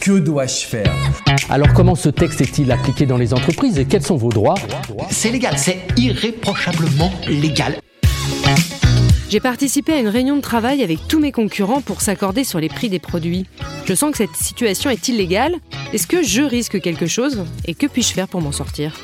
Que dois-je faire Alors comment ce texte est-il appliqué dans les entreprises et quels sont vos droits C'est légal, c'est irréprochablement légal. J'ai participé à une réunion de travail avec tous mes concurrents pour s'accorder sur les prix des produits. Je sens que cette situation est illégale. Est-ce que je risque quelque chose Et que puis-je faire pour m'en sortir?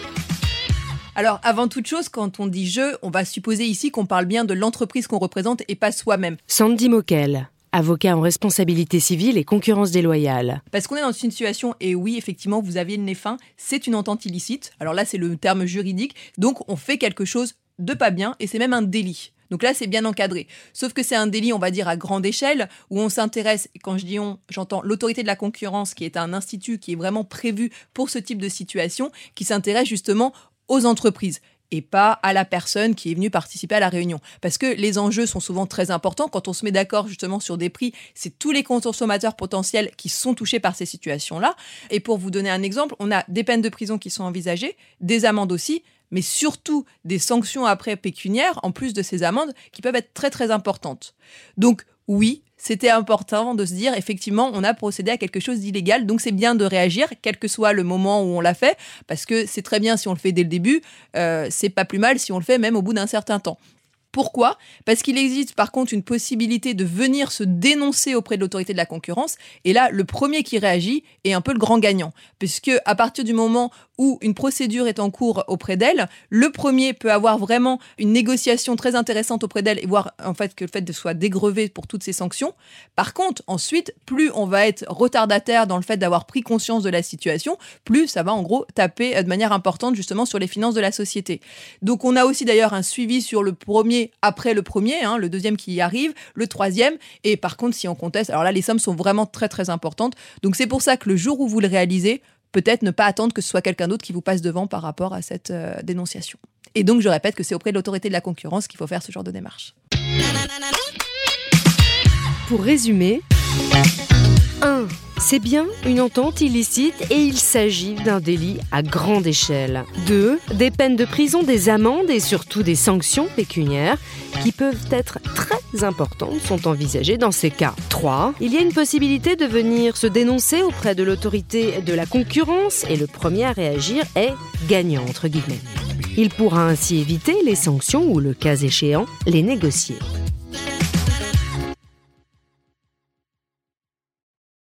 Alors, avant toute chose, quand on dit je, on va supposer ici qu'on parle bien de l'entreprise qu'on représente et pas soi-même. Sandy Mokel, avocat en responsabilité civile et concurrence déloyale. Parce qu'on est dans une situation, et oui, effectivement, vous aviez le nez fin, c'est une entente illicite. Alors là, c'est le terme juridique. Donc, on fait quelque chose de pas bien et c'est même un délit. Donc là, c'est bien encadré. Sauf que c'est un délit, on va dire, à grande échelle, où on s'intéresse, quand je dis on, j'entends l'autorité de la concurrence, qui est un institut qui est vraiment prévu pour ce type de situation, qui s'intéresse justement aux entreprises et pas à la personne qui est venue participer à la réunion. Parce que les enjeux sont souvent très importants. Quand on se met d'accord justement sur des prix, c'est tous les consommateurs potentiels qui sont touchés par ces situations-là. Et pour vous donner un exemple, on a des peines de prison qui sont envisagées, des amendes aussi, mais surtout des sanctions après pécuniaires, en plus de ces amendes, qui peuvent être très très importantes. Donc oui, c'était important de se dire effectivement on a procédé à quelque chose d'illégal donc c'est bien de réagir quel que soit le moment où on l'a fait parce que c'est très bien si on le fait dès le début euh, c'est pas plus mal si on le fait même au bout d'un certain temps pourquoi? Parce qu'il existe par contre une possibilité de venir se dénoncer auprès de l'autorité de la concurrence. Et là, le premier qui réagit est un peu le grand gagnant. Puisque à partir du moment où une procédure est en cours auprès d'elle, le premier peut avoir vraiment une négociation très intéressante auprès d'elle et voir en fait que le fait de soit dégrevé pour toutes ces sanctions. Par contre, ensuite, plus on va être retardataire dans le fait d'avoir pris conscience de la situation, plus ça va en gros taper de manière importante justement sur les finances de la société. Donc on a aussi d'ailleurs un suivi sur le premier après le premier, hein, le deuxième qui y arrive, le troisième. Et par contre, si on conteste, alors là, les sommes sont vraiment très très importantes. Donc c'est pour ça que le jour où vous le réalisez, peut-être ne pas attendre que ce soit quelqu'un d'autre qui vous passe devant par rapport à cette euh, dénonciation. Et donc je répète que c'est auprès de l'autorité de la concurrence qu'il faut faire ce genre de démarche. Pour résumer, 1. C'est bien une entente illicite et il s'agit d'un délit à grande échelle. 2. Des peines de prison, des amendes et surtout des sanctions pécuniaires qui peuvent être très importantes sont envisagées dans ces cas. 3. Il y a une possibilité de venir se dénoncer auprès de l'autorité de la concurrence et le premier à réagir est gagnant entre guillemets. Il pourra ainsi éviter les sanctions ou le cas échéant les négocier.